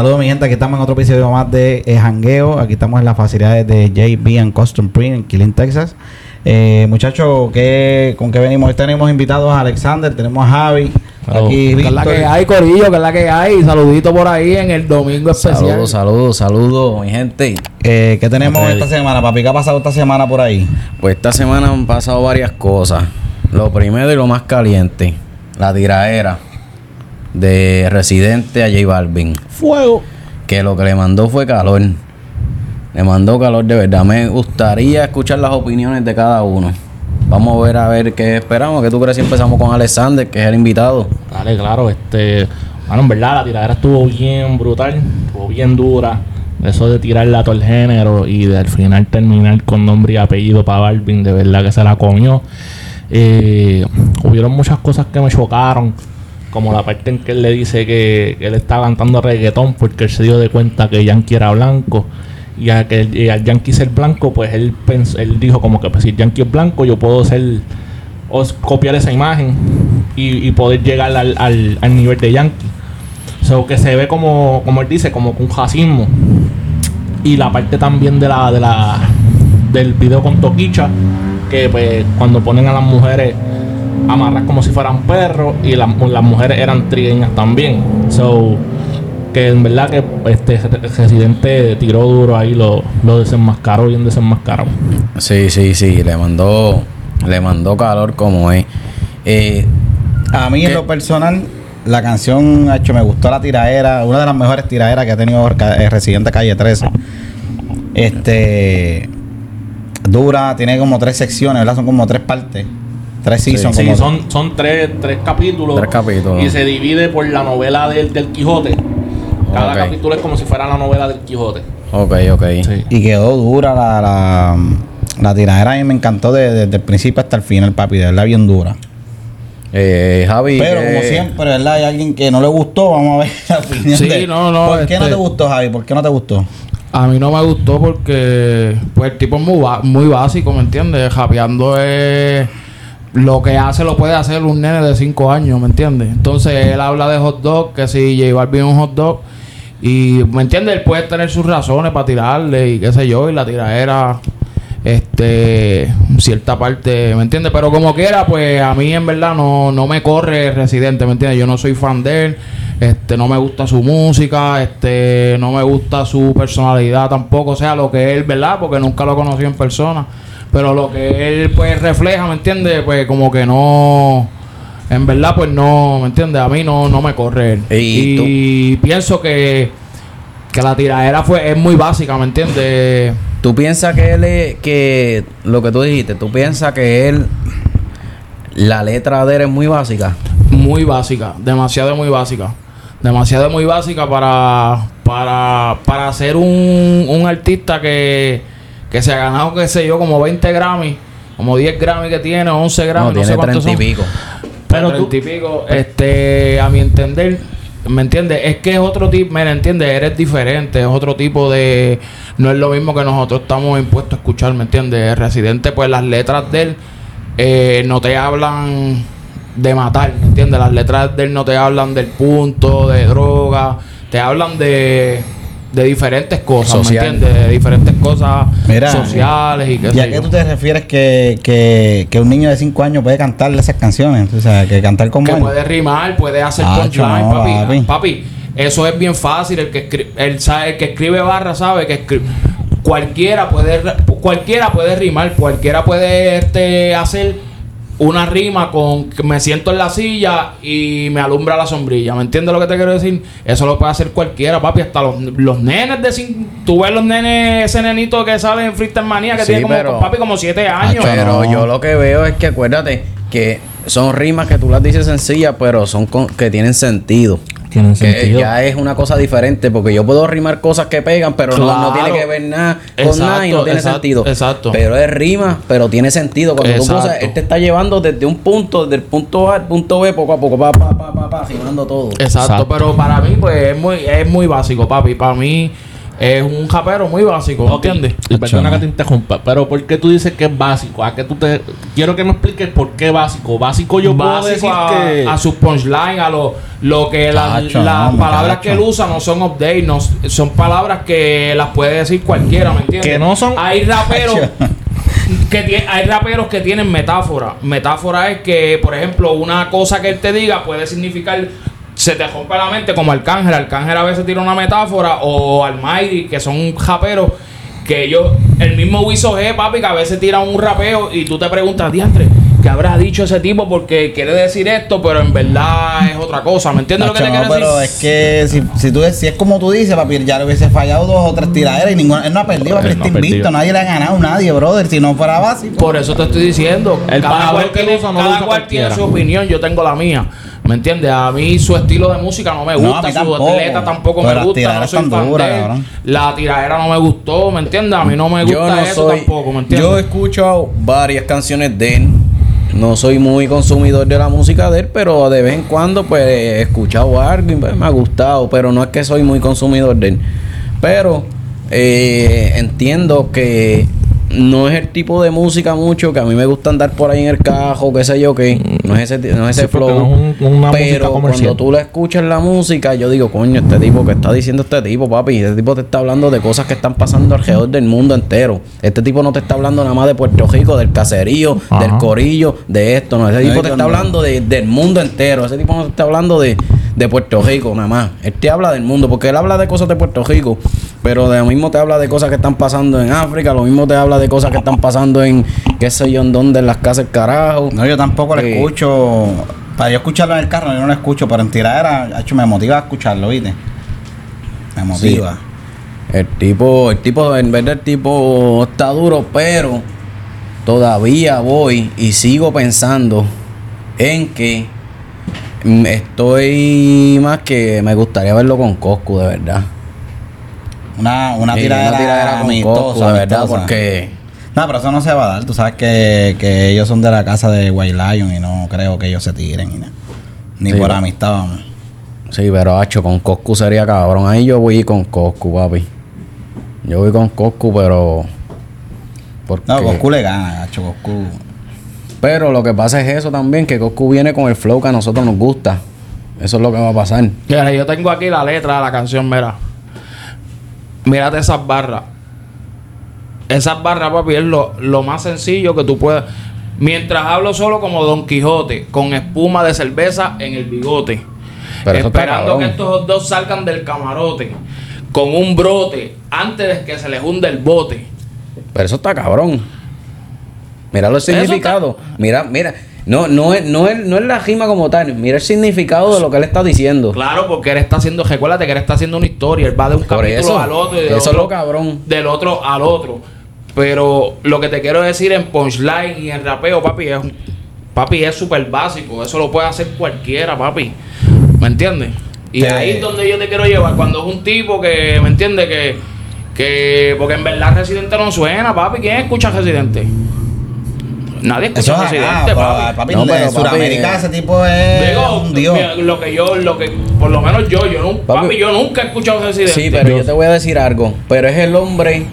Saludos mi gente, aquí estamos en otro episodio más de eh, Jangueo. Aquí estamos en las facilidades de JB and Custom Print en Killing, Texas. Eh, muchachos, ¿qué, ¿con qué venimos? Hoy tenemos invitados a Alexander, tenemos a Javi, aquí que es la que hay, Corillo, que es la que hay. Saludito por ahí en el domingo especial. Saludos, saludos, saludos, mi gente. Eh, ¿Qué tenemos esta semana, papi? ¿Qué ha pasado esta semana por ahí? Pues esta semana han pasado varias cosas. Lo primero y lo más caliente, la tiraera de Residente a J Balvin. Fuego. Que lo que le mandó fue calor. Le mandó calor de verdad. Me gustaría escuchar las opiniones de cada uno. Vamos a ver a ver qué esperamos. ¿Qué tú crees si empezamos con Alexander, que es el invitado? Dale, claro, este. Bueno, en verdad, la tiradera estuvo bien brutal, estuvo bien dura. Eso de tirarle a todo el género y de al final terminar con nombre y apellido para Balvin, de verdad que se la comió. Eh, hubieron muchas cosas que me chocaron, como la parte en que él le dice que, él está cantando reggaetón porque él se dio de cuenta que Yankee era blanco. Y a que y al Yankee ser blanco, pues él, pens- él dijo como que pues, si Yankee es blanco, yo puedo ser o copiar esa imagen y, poder llegar al, al- al nivel de Yankee. So que se ve como, como él dice, como un racismo. Y la parte también de la, de la del video con Toquicha, que pues cuando ponen a las mujeres amarras como si fueran perros y las las mujeres eran trigueñas también. So que en verdad que este residente tiró duro ahí, lo, lo desenmascaró bien desenmascarado. Sí, sí, sí. Le mandó, le mandó calor como es. Eh, A mí en lo personal, la canción, hecho, me gustó la tiraera, una de las mejores tiraderas que ha tenido eh, Residente Calle 13. Este dura, tiene como tres secciones, ¿verdad? Son como tres partes. Tres Sí, seasons, Sí, como son, son tres, tres capítulos. Tres capítulos. Y se divide por la novela del, del Quijote. Cada capítulo es como si fuera la novela del Quijote. ok, ok. Y quedó dura la, la, la tiradera. A mí me encantó de- desde el principio hasta el final, papi. De verdad, bien dura. Eh, Javi. Pero como eh, siempre, ¿verdad? Hay alguien que no le gustó. Vamos a ver la opinión Sí, de- no, no, ¿Por qué no este- te gustó, Javi? ¿Por qué no te gustó? A mí no me gustó porque pues el tipo es muy, muy básico, ¿me entiendes? Japeando es lo que hace lo puede hacer un nene de 5 años, ¿me entiendes? Entonces él habla de hot dog, que si J Balvin es un hot dog y ¿me entiendes? Él puede tener sus razones para tirarle y qué sé yo, y la tiradera este cierta parte, ¿me entiendes? Pero como quiera, pues a mí en verdad no, no me corre Residente, ¿me entiendes? Yo no soy fan de él, este no me gusta su música, este no me gusta su personalidad tampoco, o sea, lo que él, ¿verdad? Porque nunca lo conocí en persona, pero lo que él pues refleja, ¿me entiendes? Pues como que no en verdad pues no, ¿me entiendes? A mí no no me corre él. ¿Y pienso que que la tiradera fue es muy básica, ¿me entiendes? ¿Tú piensas que él es, que lo que tú dijiste, tú piensas que él, la letra de él es muy básica? muy básica, demasiado muy básica. Demasiado muy básica para para para ser un, un artista que, que se ha ganado, qué sé yo, como 20 Grammy, como 10 Grammy que tiene, 11 Grammy, No, no, tiene sé cuántos 30 y son. pico. Pero tú- y pico, este, a mi entender, ¿me entiendes? Es que es otro tipo, ¿me entiendes? Eres diferente, es otro tipo de... No es lo mismo que nosotros estamos impuestos a escuchar, ¿me entiendes? Residente, pues las letras de él eh, no te hablan de matar, ¿me entiendes? Las letras de él no te hablan del punto, de droga, te hablan de... De diferentes cosas, Social. ¿me entiendes? De diferentes cosas Mira, sociales y qué ¿Y a qué tú te refieres que, que, que un niño de 5 años puede cantarle esas canciones? O sea, que cantar como que él. puede rimar, puede hacer Ah, punchline, no, papi. papi. papi. Eso es bien fácil. El que escribe, el, sabe, el que escribe barra sabe que cualquiera puede cualquiera puede rimar, cualquiera puede este, hacer una rima con que me siento en la silla y me alumbra la sombrilla. ¿Me entiendes lo que te quiero decir? Eso lo puede hacer cualquiera, papi. Hasta los, los nenes de cin- Tú ves los nenes, ese nenito que sale en Freestyle Manía que Sí, tiene como, pero- papi, como siete años. Pero no. yo lo que veo es que acuérdate que son rimas que tú las dices sencillas, pero son con- que tienen sentido. Tienen Que sentido. ya es una cosa diferente, porque yo puedo rimar cosas que pegan, pero no, tiene que ver nada con Exacto, nada y no tiene exacto, sentido. exacto. Pero es rima, pero tiene sentido. Cuando tú Exacto. cruzas, él te está llevando desde un punto, desde el punto A al punto B, poco a poco, pa, pa, pa, pa, pa, rimando todo. Exacto, Exacto. pero para mí, pues, es muy, es muy básico, papi. Para mí, es un rapero muy básico, ¿entiendes? Y perdona que te interrumpa, pero ¿por qué tú dices que es básico? ¿A qué tú te quiero que me expliques por qué básico? Básico yo puedo básico decir a, que a sus punchline, a lo, lo que la- las no, palabras que él usa no son update, no, son palabras que las puede decir cualquiera, ¿me entiendes? Que no son- Hay raperos que hay raperos que tienen metáfora. Metáfora es que, por ejemplo, una cosa que él te diga puede significar se te rompe la mente como Arcángel. Arcángel a veces tira una metáfora o Almighty, que son raperos que ellos, el mismo Wiso G, papi, que a veces tira un rapeo y tú te preguntas, diantre, ¿qué habrá dicho ese tipo? Porque quiere decir esto, pero en verdad es otra cosa. ¿Me entiendes lo que te no, quiero pero decir? es que si, si tú si es como tú dices, papi, ya le hubiese fallado dos o tres tiraderas y ninguna, él no ha perdido, papi, Él está no ha invicto, perdido. nadie le ha ganado, nadie, brother, si no fuera básico. Por eso te estoy diciendo. El cada cual, que él tiene, usa no lo cada cual tiene cualquiera. su opinión, yo tengo la mía. ¿Me entiendes? A mí su estilo de música no me gusta, su atleta tampoco Pero me gusta, no soy fan duras, de él. cabrón. La tiradera no me gustó, ¿me entiendes? A mí no me gusta Yo no eso soy. tampoco, ¿me entiendes? Yo he escuchado varias canciones de él. No soy muy consumidor de la música de él, pero de vez en cuando pues he escuchado algo y pues, me ha gustado, pero no es que soy muy consumidor de él. Pero eh, entiendo que no es el tipo de música mucho que a mí me gusta andar por ahí en el cajo, qué sé yo qué. No es ese, no es ese Sí, flow. no es un- una pero cuando tú le escuchas la música, yo digo, coño, este tipo que está diciendo este tipo, papi, este tipo te está hablando de cosas que están pasando alrededor del mundo entero. Este tipo no te está hablando nada más de Puerto Rico, del caserío, Ajá. del corillo, de esto, no. Ese tipo te está hablando de- del mundo entero. Ese tipo no te está hablando de, de Puerto Rico nada más. Él te habla del mundo, porque él habla de cosas de Puerto Rico, pero de lo mismo te habla de cosas que están pasando en África, lo mismo te habla de cosas que están pasando en, qué sé yo, en dónde, en las casas del carajo. No, yo tampoco lo Sí. escucho. Para yo escucharlo en el carro, yo no lo escucho, pero en tiradera, hecho, me motiva a escucharlo, ¿viste? Me motiva. El tipo, el tipo, en verdad el tipo está duro, pero todavía voy y sigo pensando en que estoy más que me gustaría verlo con Coscu, de verdad. Una, una Sí, tiradera, una tiradera con amistosa, Coscu, de verdad, amistosa. porque No, pero eso no se va a dar. Tú sabes que, que ellos son de la casa de White Lion y no creo que ellos se tiren. Ni, nada. ni Sí, por amistad, vamos. sí, pero hacho, con Coscu sería cabrón. Ahí yo voy con Coscu, papi. Yo voy con Coscu, pero porque No, Goku le gana, gacho, Goku. Pero lo que pasa es eso también, que Coscu viene con el flow que a nosotros nos gusta. Eso es lo que va a pasar. Mira, yo tengo aquí la letra de la canción, mira. Mírate esas barras. Esas barras, papi, es lo, lo más sencillo que tú puedas. Mientras hablo solo como Don Quijote, con espuma de cerveza en el bigote. Pero esperando que estos dos salgan del camarote. Con un brote, antes de que se les hunde el bote. Pero eso está cabrón. Mira el Eso significado. Mira, mira. No, no, es, no, es, no es la rima como tal. Mira el significado de lo que él está diciendo. Claro, porque él está haciendo, recuérdate que él está haciendo una historia, él va de un Por capítulo eso. al otro y Eso es lo cabrón. del otro al otro. Pero lo que te quiero decir en punchline y en rapeo, papi, es papi es súper básico, eso lo puede hacer cualquiera, papi. ¿Me entiendes? Y ahí es donde yo te quiero llevar, cuando es un tipo que, ¿me entiendes? Que, que, porque en verdad Residente no suena, papi. ¿Quién escucha Residente? Nadie Eso escucha es Residente, acá, papi. papi. No, pero, papi, Sudamérica ese tipo es Digo, un dios. mira, lo que yo, lo que, por lo menos yo, yo no, papi, Papi, yo nunca he escuchado Residente. Sí, pero yo te voy a decir algo. Pero es el hombre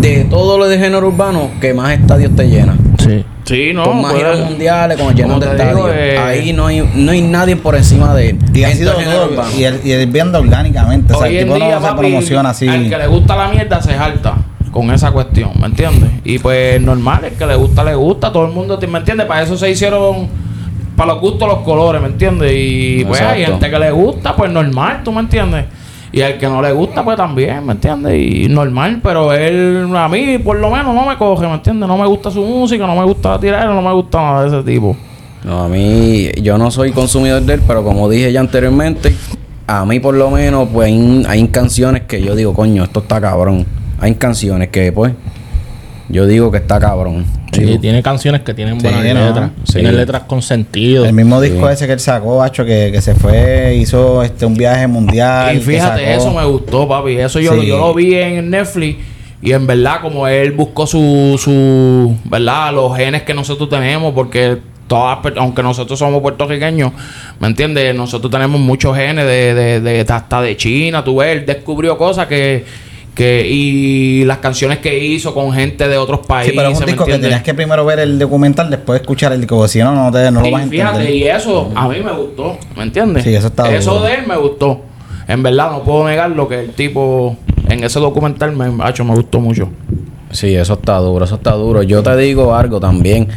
de todo lo de género urbano que más estadios te llena. Sí. Sí, no, con más pues, giras mundiales, con llenos como de te digo, estadios. eh, Ahí no hay, no hay nadie por encima de él. Y ha En sido todo el género todo, urbano. y él, y él vende orgánicamente. O sea, Hoy el en tipo día, no se papi, promociona así. al que le gusta la mierda se jalta con esa cuestión, ¿me entiendes? Y pues normal, el que le gusta, le gusta, todo el mundo, ¿me entiendes? Para eso se hicieron, para los gustos los colores, ¿me entiendes? Y pues hay Exacto. gente que le gusta, pues normal, ¿tú me entiendes? Y al que no le gusta, pues también, ¿me entiendes? Y normal, pero él, a mí, por lo menos, no me coge, ¿me entiendes? No me gusta su música, no me gusta la tirada, no me gusta nada de ese tipo. No, a mí, yo no soy consumidor de él, pero como dije ya anteriormente, a mí por lo menos, pues hay, hay canciones que yo digo, coño, esto está cabrón. Hay canciones que, pues, yo digo que está cabrón. Sí, tiene canciones que tienen Sí, buenas ¿no? letras. Sí. Tiene letras con sentido. El mismo disco Sí. ese que él sacó, Hacho, que, que se fue, hizo este un viaje mundial. Y fíjate, eso me gustó, papi. Eso yo, Sí. yo lo vi en Netflix. Y en verdad, como él buscó su, su, ¿verdad? Los genes que nosotros tenemos, porque todas, aunque nosotros somos puertorriqueños, ¿me entiendes? Nosotros tenemos muchos genes de, de, de- hasta de China, tú ves, él descubrió cosas que, que y las canciones que hizo con gente de otros países. Sí, pero es un ¿me disco que tenías que primero ver el documental, después escuchar el disco, si no, no, te, no lo Y vas a fíjate, entender. y eso a mí me gustó, ¿me entiendes? Sí, eso está Eso duro. de él me gustó. En verdad, no puedo negar lo que el tipo en ese documental me, macho, me gustó mucho. Sí, eso está duro, eso está duro. Yo te digo algo también.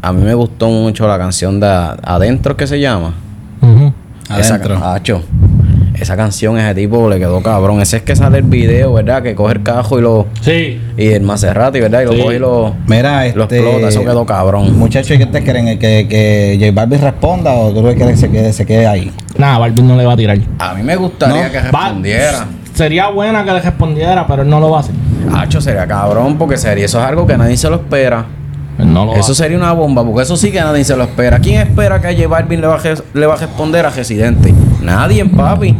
A mí me gustó mucho la canción de Adentro que se llama. Ujú. Adentro. Esa, Acho, esa canción a ese tipo le quedó cabrón. Ese es que sale el video, ¿verdad? Que coge el cajo y lo. Sí. Y el Maserati, ¿verdad? Y lo Sí. coge y lo. Mira, Lo este, explota, eso quedó cabrón. Muchachos, ¿y ¿qué te creen? ¿Que, que J Balvin responda o tú crees que se quede, se quede ahí? Nada, Balvin no le va a tirar. A mí me gustaría No, que respondiera. Sería buena que le respondiera, pero él no lo va a hacer. Hacho, sería cabrón porque sería, eso es algo que nadie se lo espera. Él no lo va a Eso sería una bomba, porque eso sí que nadie se lo espera. ¿Quién espera que a J Balvin le va a, le va a responder a Residente? Nadie, papi.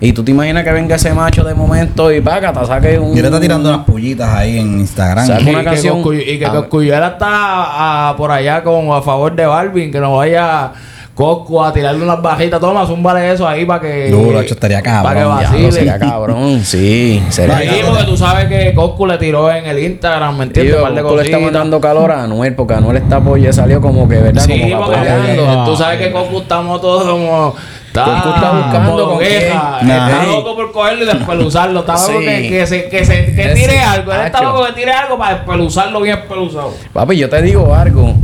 Y tú te imaginas que venga ese macho de momento y págata, saque un. Y le está tirando unas pullitas ahí en Instagram. Saca Y una que canción- Coscuy- y que. Coscuyuela está ah, por allá con a favor de Balvin, que no vaya Coscu a tirarle unas bajitas. Toma, zúmbale eso ahí para que. Duro, hecho, estaría cabrón, Para que Ya, vacile. lo sería cabrón, sí. Sería Sí, cabrón. porque tú sabes que Coscu le tiró en el Instagram, ¿me entiendes? Tío, Un par de Coscu le está mandando calor a Anuel, porque Anuel está apoyando, salió como que, ¿verdad? Sí, como porque tú sabes que Coscu estamos todos como. Está, Coscu está buscando como con queja. quién. Está Ey. loco por cogerlo y despeluzarlo. Está loco Sí. que, que, se, que, se, que tire algo. Él está loco que tire algo para despeluzarlo bien espeluzado. Papi, yo te digo algo.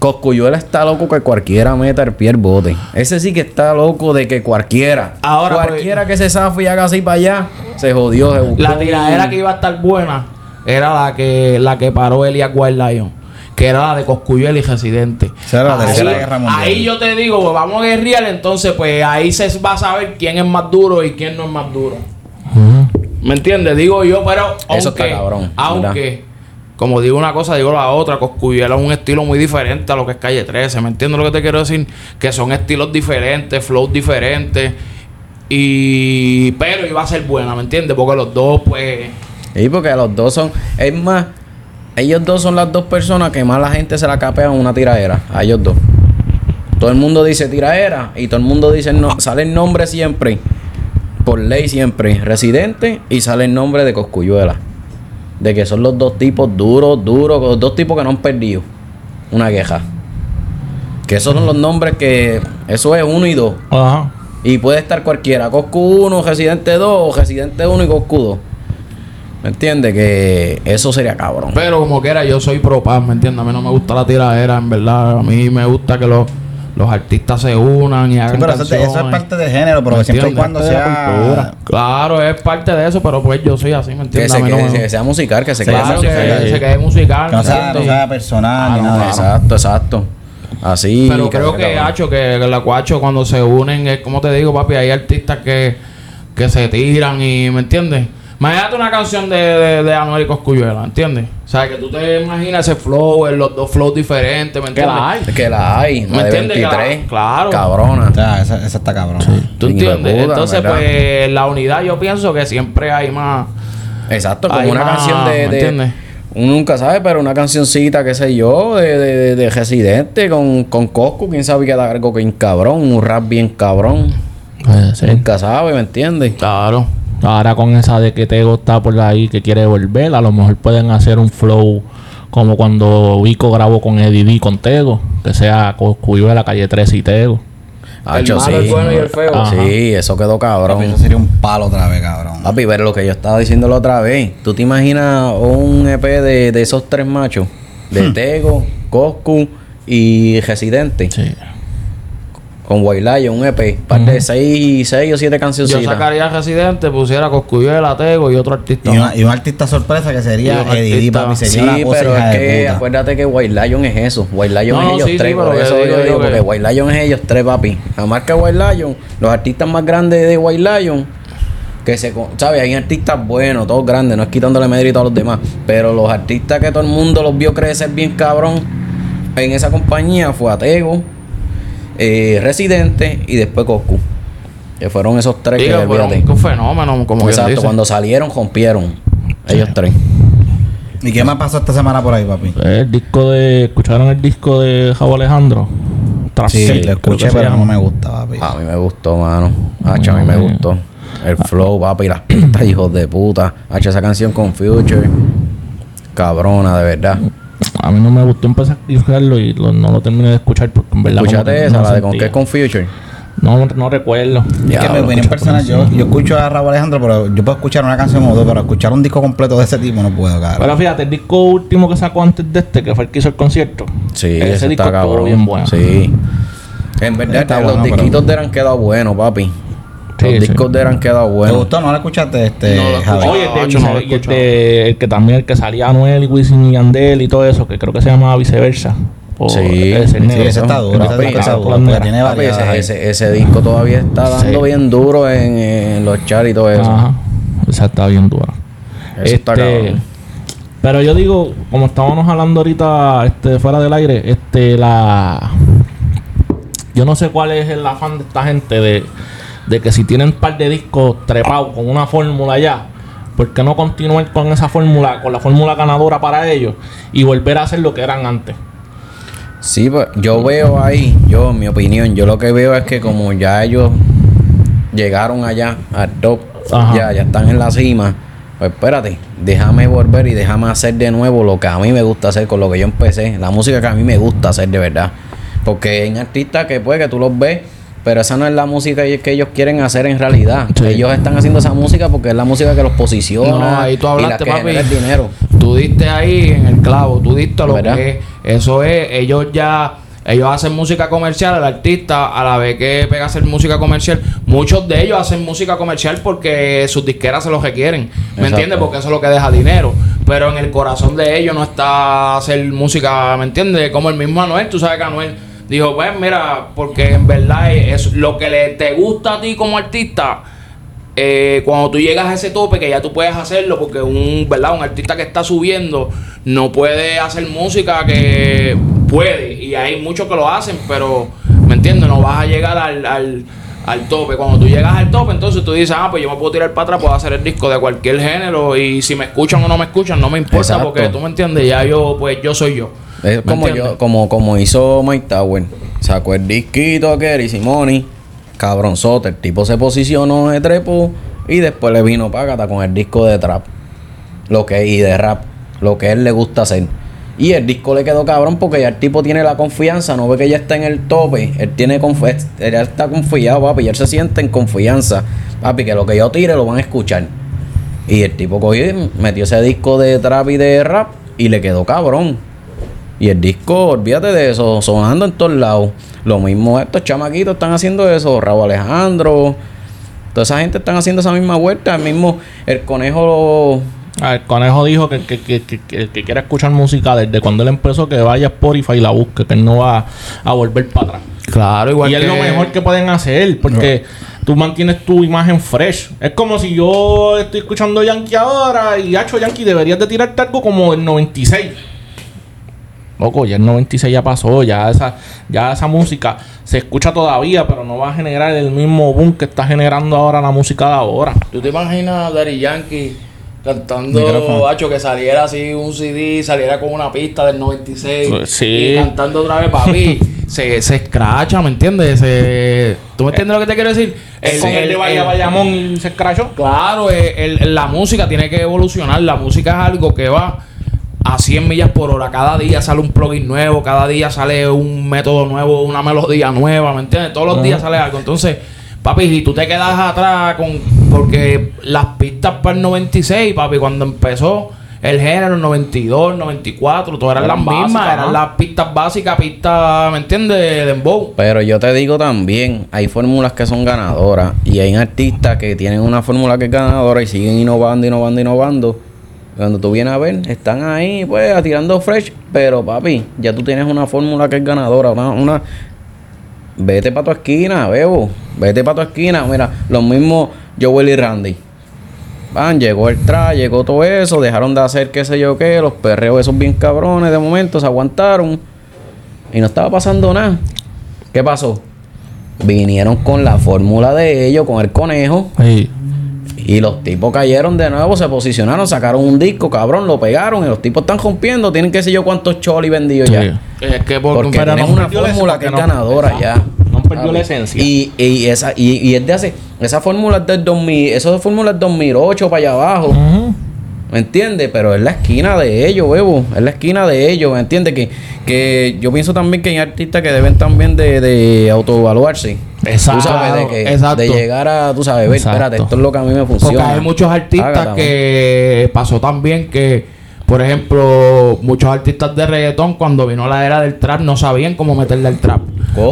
Coscuyuela está loco que cualquiera meta el pie al bote. Ese sí que está loco de que cualquiera. Ahora, pues, cualquiera que se zafe y haga así para allá, se jodió, se buscó La tiradera que iba a estar buena era la que, la que paró Elias Wild Lion, que era la de Coscuyuela y Residente. Esa era la Ahí- Tercera Guerra Mundial. Ahí yo te digo, pues, vamos a guerrear, entonces pues ahí se va a saber quién es más duro y quién no es más duro. ¿Me entiendes? Digo yo, pero aunque, Eso está cabrón, aunque como digo una cosa, digo la otra, Coscuyuela es un estilo muy diferente a lo que es Calle 13, ¿me entiendes lo que te quiero decir? Que son estilos diferentes, flows diferentes y pero iba a ser buena, ¿me entiendes? Porque los dos pues Sí, porque los dos son. Es más, ellos dos son las dos personas que más la gente se la capea en una tiradera. A ellos dos. Todo el mundo dice tiradera y todo el mundo dice no. Sale el nombre siempre. Por ley siempre. Residente y sale el nombre de Coscuyuela. De que son los dos tipos duros, duros. Los dos tipos que no han perdido. Una queja. Que esos son los nombres que. Eso es uno y dos. Ajá. Y puede estar cualquiera, Coscu 1, Residente 2 o Residente 1 y Coscu 2. ¿Me entiendes? Que eso sería cabrón. Pero como quiera, yo soy pro paz, ¿me entiendes? A mí no me gusta la tiradera, en verdad. A mí me gusta que los, los artistas se unan y hagan Sí, pero eso, canciones. eso es parte del género, pero ¿Me siempre y cuando sea. cultura. Claro, es parte de eso, pero pues yo soy así, ¿me que, entiendes? se mí no quede- me- que sea musical, que se quede Claro, musical. que se quede musical. Que no ¿me sea, no entiendes? sea personal ni nada. Exacto, exacto. Así. Pero creo que. Hacho, que la Cuacho cuando se unen, es como te digo, papi, hay artistas que, que se tiran y, ¿me entiendes? Imagínate una canción de, de, de Anuel y Coscuyuela, ¿entiendes? O sea, que tú te imaginas ese flow, los dos flows diferentes, ¿me Que entiendes? la hay. Que la hay. ¿Me entiendes? Que la- 23. claro. Cabrona. O sea, esa, esa está cabrón. ¿Tú Hijo de entiendes? puta, Entonces, ¿verdad? pues, la unidad yo pienso que siempre hay más... Exacto, como Hay una más, canción de. ¿me de- entiendes? uno nunca sabe, pero una cancioncita, qué sé yo, de, de, de- de Residente con, con Coscu, quién sabe que da algo bien cabrón, un rap bien cabrón. Puede ser. Nunca sabe, ¿me entiendes? Claro. Ahora con esa de que Tego está por ahí que quiere volver, a lo mejor pueden hacer un flow como cuando Vico grabó con Eddie D con Tego, que sea Coscuyo de la calle 13 y Tego. Hacho, malo, el bueno y el feo. Ah, Sí, eso quedó Papi, cabrón. eso sería un palo otra vez, cabrón. Papi, pero lo que yo estaba diciendo la otra vez, ¿tú te imaginas un EP de, de esos tres machos? De Hmm. Tego, Coscu y Residente. Sí. Con White Lion, un EP. Par de seis, seis o siete Yo cancioncitas. sacaría Residente, pusiera Coscuyuela, Tego y otro artista Y, más. una- y un artista sorpresa que sería Eddie D, artista- papi. Sí, pero hija es de que puta. acuérdate que White Lion es eso. White Lion No, es ellos sí, sí, tres. por que eso digo yo yo digo, que- porque White Lion es ellos tres, papi. La marca White Lion, los artistas más grandes de White Lion, que se, con- ¿sabes? Hay artistas buenos, todos grandes, no es quitándole mérito a los demás. Pero los artistas que todo el mundo los vio crecer bien cabrón en esa compañía fue Atego, eh, Residente y después Coscu. Que fueron esos tres Digo, que olvídate. un fenómeno, como que Exacto, dice. cuando salieron, rompieron. Ellos tres. ¿Y qué más pasó esta semana por ahí, papi? El disco de. ¿Escucharon el disco de Javo Alejandro? Tras Sí, lo escuché, pero no me gusta, papi. A mí me gustó, mano. Hacho, a mí me gustó. El flow, papi, las pistas, hijos de puta. Ha hecho esa canción con Future. Cabrona, de verdad. A mí no me gustó empezar a escucharlo y lo- no lo terminé de escuchar porque en verdad. que esa, no la de con qué con Future. No, no recuerdo. Es que mi opinión personal, yo, yo escucho a Raúl Alejandro, pero yo puedo escuchar una canción o dos, pero escuchar un disco completo de ese tipo no puedo, cara. Pero fíjate, el disco último que sacó antes de este, que fue el que hizo el concierto. Sí, ese ese disco está estuvo cabrón. bien bueno. Sí. En verdad, Está los bueno, pero- disquitos de él han quedado buenos, papi. Sí, los sí. discos de él han quedado ¿Te buenos. gustó? ¿No la escuchaste, este, No escuché. Oye, Ah, este, no lo he y este- escuchado. el que también el que salía Anuel y Wisin y Yandel y todo eso, que creo que se llamaba viceversa. Sí, ese, Sí, el ese está duro, ese disco todavía está dando Sí. bien duro en, en los charts y todo eso. Ajá. Esa está bien dura. Eso está cabrón. pero yo digo, como estábamos hablando ahorita este, fuera del aire, este la yo no sé cuál es el afán de esta gente de, de que si tienen un par de discos trepados con una fórmula ya, ¿por qué no continuar con esa fórmula, con la fórmula ganadora para ellos y volver a hacer lo que eran antes? Sí, pues yo veo ahí, yo, en mi opinión, yo lo que veo es que como ya ellos llegaron allá al top, Ajá. ya, ya están en la cima, pues espérate, déjame volver y déjame hacer de nuevo lo que a mí me gusta hacer, con lo que yo empecé, la música que a mí me gusta hacer de verdad. Porque hay artistas que pues que tú los ves, pero esa no es la música que ellos quieren hacer en realidad. Sí. Ellos están haciendo esa música porque es la música que los posiciona No, ahí tú y la hablaste, que papi. el dinero. Tú diste ahí en el clavo, tú diste lo ¿Verdad? que es. Eso es, ellos ya, ellos hacen música comercial, el artista a la vez que pega a hacer música comercial, muchos de ellos hacen música comercial porque sus disqueras se los requieren, ¿me entiendes? Porque eso es lo que deja dinero, pero en el corazón de ellos no está hacer música, ¿me entiendes? Como el mismo Anuel, tú sabes que Anuel dijo, pues mira, porque en verdad es lo que le, te gusta a ti como artista, eh, cuando tú llegas a ese tope que ya tú puedes hacerlo porque un verdad un artista que está subiendo no puede hacer música que puede y hay muchos que lo hacen pero me entiendes no vas a llegar al, al, al tope. Cuando tú llegas al tope entonces tú dices ah pues yo me puedo tirar para atrás puedo hacer el disco de cualquier género y si me escuchan o no me escuchan no me importa Exacto. porque tú me entiendes ya yo pues yo soy yo Es ¿Me como yo, como, como hizo Mike Tower. Sacó el disquito aquel y Simoni. Cabronzote. El tipo se posicionó de trepo y después le vino págata con el disco de trap. Lo que y de rap. Lo que él le gusta hacer. Y el disco le quedó cabrón porque ya el tipo tiene la confianza, no ve que ya está en el tope. Él tiene confi- él ya está confiado, papi. Y él se siente en confianza. Papi, que lo que yo tire lo van a escuchar. Y el tipo cogió metió ese disco de trap y de rap y le quedó cabrón. Y el disco, olvídate de eso, sonando en todos lados. Lo mismo, estos chamaquitos están haciendo eso, Raúl Alejandro. Toda esa gente están haciendo esa misma vuelta. El mismo, el conejo. Ah, El conejo dijo que, que, que, que, que- que quiere escuchar música desde cuando él empezó, que vaya a Spotify y la busque, que él no va a volver para atrás. claro igual y es lo mejor que pueden hacer, porque tú mantienes tu imagen fresh. Es como si yo estoy escuchando Yankee ahora y Hacho Yankee deberías de tirarte algo como el 96. Loco, ya el 96 ya pasó, ya esa, ya esa música se escucha todavía, pero no va a generar el mismo boom que está generando ahora la música de ahora. ¿Tú te imaginas a Daddy Yankee cantando, hacho, que saliera así un CD, saliera con una pista del 96 Pues sí. y cantando otra vez, papi? se, se escracha, ¿me entiendes? Se, ¿Tú me entiendes lo que te quiero decir? El, con el de Vaya Bayamón y se escrachó. Claro, eh, el- el- la música tiene que evolucionar. La música es algo que va a 100 millas por hora. Cada día sale un plugin nuevo, cada día sale un método nuevo, una melodía nueva, ¿me entiendes? Todos los días sale algo. Entonces, papi, si tú te quedas atrás con... Porque las pistas para el 96, papi, cuando empezó el género, el 92, 94, todas eran, Eran las mismas. básicas, eran ¿no? las pistas básicas, pistas, ¿me entiendes? De dembow. Pero yo te digo también, hay fórmulas que son ganadoras y hay artistas que tienen una fórmula que es ganadora y siguen innovando, innovando, innovando. Cuando tú vienes a ver, están ahí, pues, tirando fresh. Pero, papi, ya tú tienes una fórmula que es ganadora. Una, una- Vete para tu esquina, bebo. Vete para tu esquina. Mira, los mismos Joel y Randy. Van, llegó el tra, llegó todo eso, dejaron de hacer qué sé yo qué, los perreos esos bien cabrones de momento se aguantaron y no estaba pasando nada. ¿Qué pasó? Vinieron con la fórmula de ellos, con el conejo, y los tipos cayeron de nuevo, se posicionaron, sacaron un disco, cabrón, lo pegaron, y los tipos están rompiendo, tienen que sé yo cuántos choli vendidos ya. Es que por, Porque tenemos no una eso fórmula que es no- ganadora ya. No, perdió la esencia. Y, y esa, y, y es de hace, esas fórmulas del 2000, esas fórmulas 2008 para allá abajo. ¿Me entiendes? Pero es la esquina de ellos, huevo. Es la esquina de ellos, ¿me entiendes? Que, que yo pienso también que hay artistas que deben también de, de autoevaluarse. Exacto, Tú sabes, de, que, exacto. de llegar a, tú sabes, ver, espérate, esto es lo que a mí me funciona. Porque hay muchos artistas Hágata, que pasó también que, por ejemplo, muchos artistas de reggaetón cuando vino la era del trap no sabían cómo meterle al trap.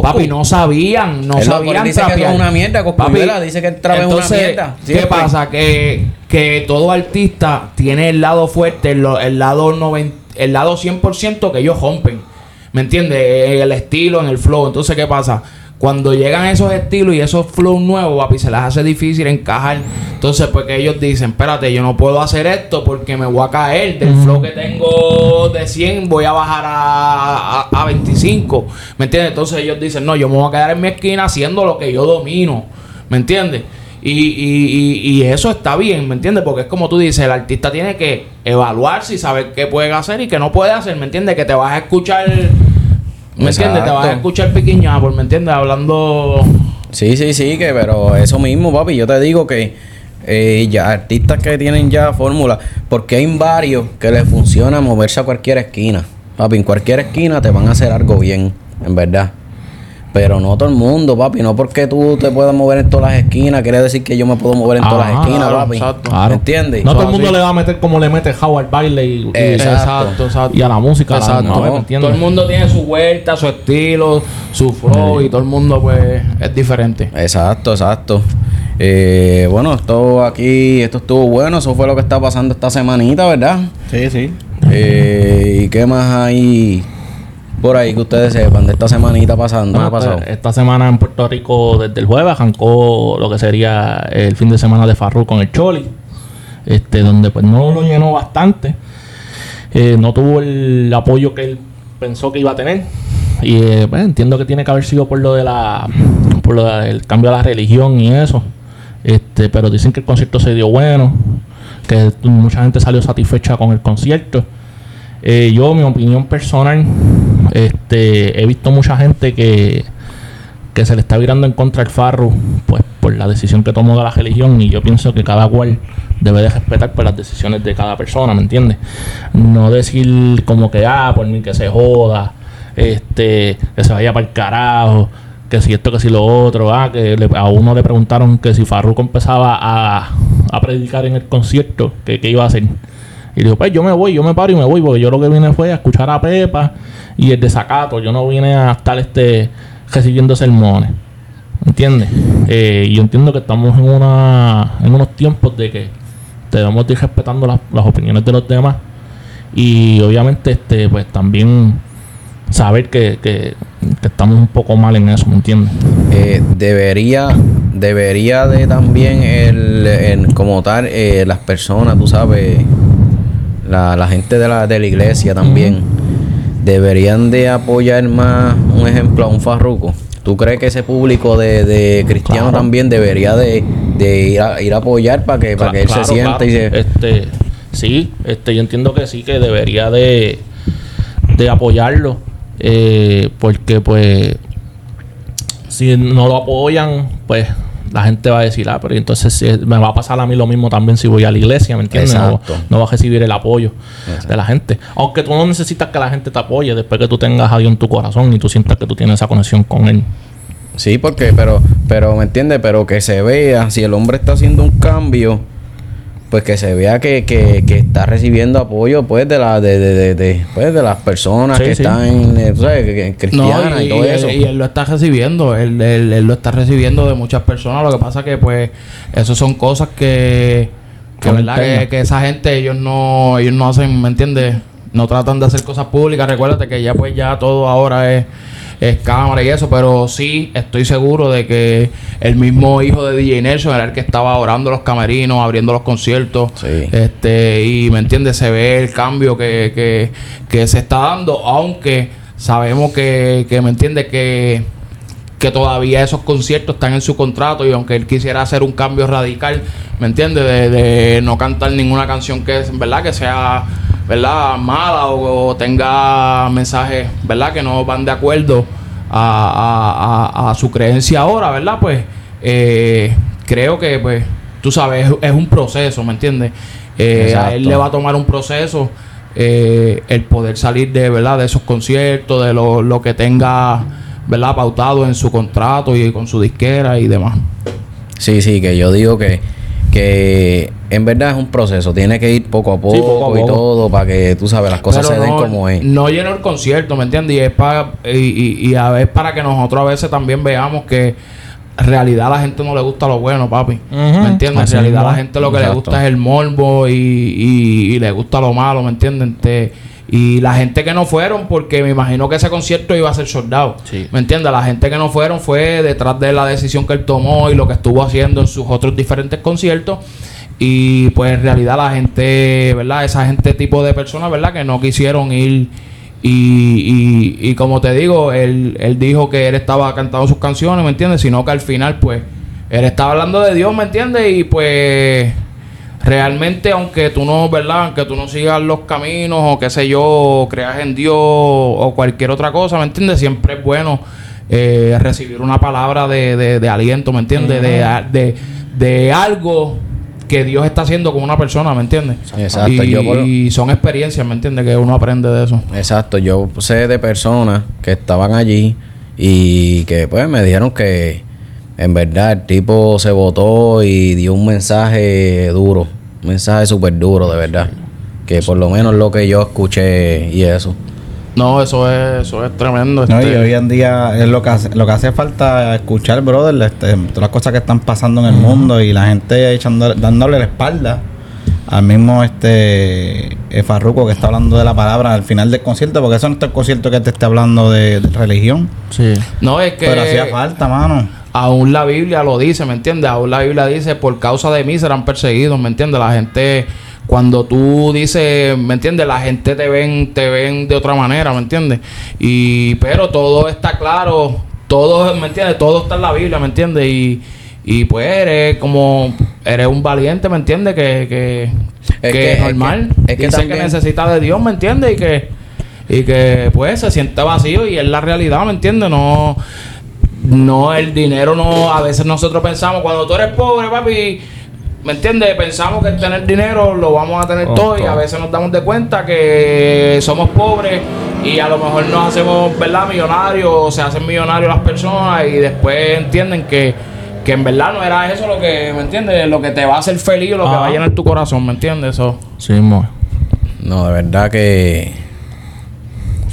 Papi, no sabían, no Él sabían dice que es una mierda, Cosculluela dice que el trap es una mierda, ¿Qué pasa? Que, que todo artista tiene el lado fuerte, el, lado 90, el lado 100% que ellos rompen. ¿Me entiendes? En el estilo, en el flow. Entonces, ¿qué pasa? Cuando llegan esos estilos y esos flows nuevos, papi, se les hace difícil encajar. Entonces, pues que ellos dicen, espérate, yo no puedo hacer esto porque me voy a caer. Del flow que tengo de 100 voy a bajar a, a, a 25. ¿Me entiendes? Entonces ellos dicen, no, yo me voy a quedar en mi esquina haciendo lo que yo domino. ¿Me entiendes? Y, y, y, y eso está bien, ¿me entiendes? Porque es como tú dices, el artista tiene que evaluarse y saber qué puede hacer y qué no puede hacer, ¿me entiendes? Que te vas a escuchar, ¿me entiendes? Te vas a escuchar piquiñapol, ¿me entiendes? Hablando... Sí, sí, sí, que pero eso mismo, papi, yo te digo que eh, ya artistas que tienen ya fórmula, porque hay varios que les funciona moverse a cualquier esquina. Papi, en cualquier esquina te van a hacer algo bien, en verdad. Pero no todo el mundo, papi. No porque tú te puedas mover en todas las esquinas, quiere decir que yo me puedo mover en todas las esquinas, claro, papi. exacto. ¿Me entiendes? No todo el mundo así. le va a meter como le mete Howard al baile y, y- Exacto. exacto. y a la música. a la- Exacto. no, ¿me No, entiendes? Todo el mundo tiene su vuelta, su estilo, su flow y todo el mundo pues es diferente. Exacto, exacto. Eh, bueno, esto aquí, esto estuvo bueno. Eso fue lo que está pasando esta semanita, ¿verdad? Sí, sí. Eh, ¿Y qué más hay por ahí que ustedes sepan de esta semanita pasando? Esta, esta semana en Puerto Rico, desde el jueves, arrancó lo que sería el fin de semana de Farru con el Choli. Este, donde pues no lo llenó bastante. Eh, no tuvo el apoyo que él pensó que iba a tener. Y eh, pues, entiendo que tiene que haber sido por lo de la por lo del cambio de la religión y eso. Este, pero dicen que el concierto se dio bueno, que mucha gente salió satisfecha con el concierto. Eh, yo, mi opinión personal, este, he visto mucha gente que, que se le está virando en contra al Farru, pues por la decisión que tomó de la religión, y yo pienso que cada cual debe de respetar pues, las decisiones de cada persona, ¿me entiendes? No decir como que, ah, por mí que se joda, este, que se vaya para el carajo, que si esto, que si lo otro, ah, que le- a uno le preguntaron que si Farruko empezaba a, a predicar en el concierto, que iba a hacer. Y digo, pues yo me voy, yo me paro y me voy, porque yo lo que vine fue a escuchar a Pepa y el desacato. Yo no vine a estar este recibiendo sermones. ¿Entiendes? Eh, yo entiendo que estamos en una en unos tiempos de que debemos de ir respetando las, las opiniones de los demás. Y obviamente, este, pues también saber que, que, estamos un poco mal en eso, ¿me entiendes? Eh, debería debería de también el, el- como tal eh, las personas tú sabes la, la gente de la, de la iglesia también deberían de apoyar más un ejemplo a un farruco ¿Tú crees que ese público de, de cristiano Claro. también debería de, de ir, a, ir a apoyar para que, para que él Claro, se sienta y se... Este, sí, este, yo entiendo que sí, que debería de, de apoyarlo. eh, porque pues si no lo apoyan, pues la gente va a decir, ah, pero entonces si- me va a pasar a mí lo mismo también si voy a la iglesia, ¿me entiendes? No, no va a recibir el apoyo de la gente. Aunque tú no necesitas que la gente te apoye después que tú tengas a Dios en tu corazón y tú sientas que tú tienes esa conexión con Él. Sí, porque, pero, pero, ¿me entiendes? Pero que se vea, si el hombre está haciendo un cambio, pues que se vea que, que, que está recibiendo apoyo, pues, de la, de, de, de, de, pues, de las personas Sí, que sí. están, eh, tú sabes, que- cristianas No, y, y, todo y- eso. y él lo está recibiendo, él, él- él lo está recibiendo de muchas personas. Lo que pasa que, pues, eso son cosas que, que verdad, que, que esa gente, ellos no, ellos no hacen, ¿me entiendes? No tratan de hacer cosas públicas. Recuérdate que ya, pues, ya todo ahora es, es cámara y eso, pero sí estoy seguro de que el mismo hijo de DJ Nelson era el que estaba orando los camerinos, abriendo los conciertos. Sí. Este, y me entiendes, se ve el cambio que, que, que se está dando, aunque sabemos que, que me entiendes que, que todavía esos conciertos están en su contrato y aunque él quisiera hacer un cambio radical, ¿me entiendes? De, de no cantar ninguna canción que es, ¿verdad? Que sea, ¿verdad? Mala o, o tenga mensajes, ¿verdad? Que no van de acuerdo a, a- a- a su creencia ahora, ¿verdad? Pues eh, creo que, pues, tú sabes, es, es un proceso, ¿me entiendes? Eh, a él le va a tomar un proceso eh, el poder salir de, ¿verdad? De esos conciertos, de lo, lo que tenga, ¿verdad? Pautado en su contrato y con su disquera y demás. Sí, sí, que yo digo que, que en verdad es un proceso. Tiene que ir poco a poco, poco a y todo para que tú sabes las cosas Pero se den no, como es. No llenó el concierto, ¿me entiendes? Y es para y, y, y a veces para que nosotros a veces también veamos que en realidad a la gente no le gusta lo bueno, papi. ¿Me entiendes? Así En realidad a la gente lo que le gusta es el morbo y, y, y le gusta lo malo, ¿me entiendes? Te- y la gente que no fueron, porque me imagino que ese concierto iba a ser soldado. Sí. ¿Me entiendes? La gente que no fueron fue detrás de la decisión que él tomó y lo que estuvo haciendo en sus otros diferentes conciertos. Y pues en realidad la gente, ¿verdad? Esa gente tipo de personas, ¿verdad? Que no quisieron ir. Y, y, y como te digo, él, él dijo que él estaba cantando sus canciones, ¿me entiendes? Sino que al final, pues, él estaba hablando de Dios, ¿me entiendes? Y pues realmente aunque tú no, ¿verdad? Aunque tú no sigas los caminos o qué sé yo, creas en Dios o cualquier otra cosa, ¿me entiendes? Siempre es bueno eh, recibir una palabra de, de- de aliento, ¿me entiendes? de, de, de algo que Dios está haciendo con una persona, ¿me entiendes? Exacto, Y, yo por- y son experiencias, ¿me entiendes? Que uno aprende de eso. Exacto, yo sé de personas que estaban allí y que pues me dijeron que en verdad el tipo se votó y dio un mensaje duro, un mensaje súper duro de verdad, que por lo menos lo que yo escuché y eso. No, eso es, eso es tremendo. No, este. y hoy en día es lo que hace, lo que hace falta escuchar, brother, este, todas las cosas que están pasando en el mundo y la gente echando, dándole la espalda al mismo este eh, Farruko que está hablando de la palabra al final del concierto, porque eso no es el concierto que te esté hablando de, de religión. Sí. No, es que Pero hacía falta, mano. Aún la Biblia lo dice, ¿me entiendes? Aún la Biblia dice, por causa de mí serán perseguidos, ¿me entiendes? La gente, cuando tú dices, ¿me entiendes? La gente te ven, te ven de otra manera, ¿me entiendes? Y, pero todo está claro, todo, ¿me entiendes? Todo está en la Biblia, ¿me entiendes? Y, y pues eres como, eres un valiente, ¿me entiendes? Que, que, Es que es es normal. que- es que Dice también- que necesita de Dios, ¿me entiendes? Y que, y que pues se siente vacío y es la realidad, ¿me entiendes? No, no, el dinero no, a veces nosotros pensamos, cuando tú eres pobre, papi, ¿me entiendes? Pensamos que tener dinero lo vamos a tener Oh, todo y a veces nos damos de cuenta que somos pobres y a lo mejor nos hacemos, ¿verdad? Millonarios, o se hacen millonarios las personas y después entienden que, que en verdad no era eso lo que, ¿me entiendes? Lo que te va a hacer feliz o lo que va a llenar tu corazón, ¿me entiendes? Eso. Sí, mismo. No, de verdad que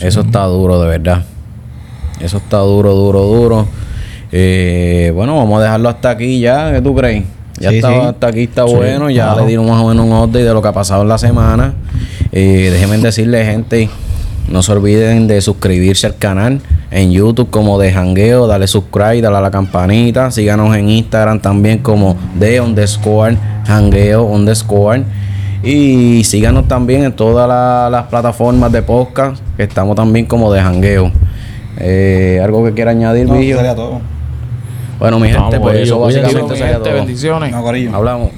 eso está duro, de verdad. Eso está duro, duro, duro. Eh, bueno, vamos a dejarlo hasta aquí ya, ¿qué tú crees? Ya Sí, está, sí. hasta aquí está Sí, bueno, ya claro. le dimos más o menos un update de lo que ha pasado en la semana. Eh, déjenme decirle, gente, no se olviden de suscribirse al canal en YouTube como de Jangueo, dale subscribe, dale a la campanita, síganos en Instagram también como de underscore Jangueo underscore. Y síganos también en todas la- las plataformas de podcast, que estamos también como de Jangueo. Eh, ¿Algo que quiera añadir, No, Vigio? Bueno, mi gente, pues eso básicamente bendiciones. No. Hablamos.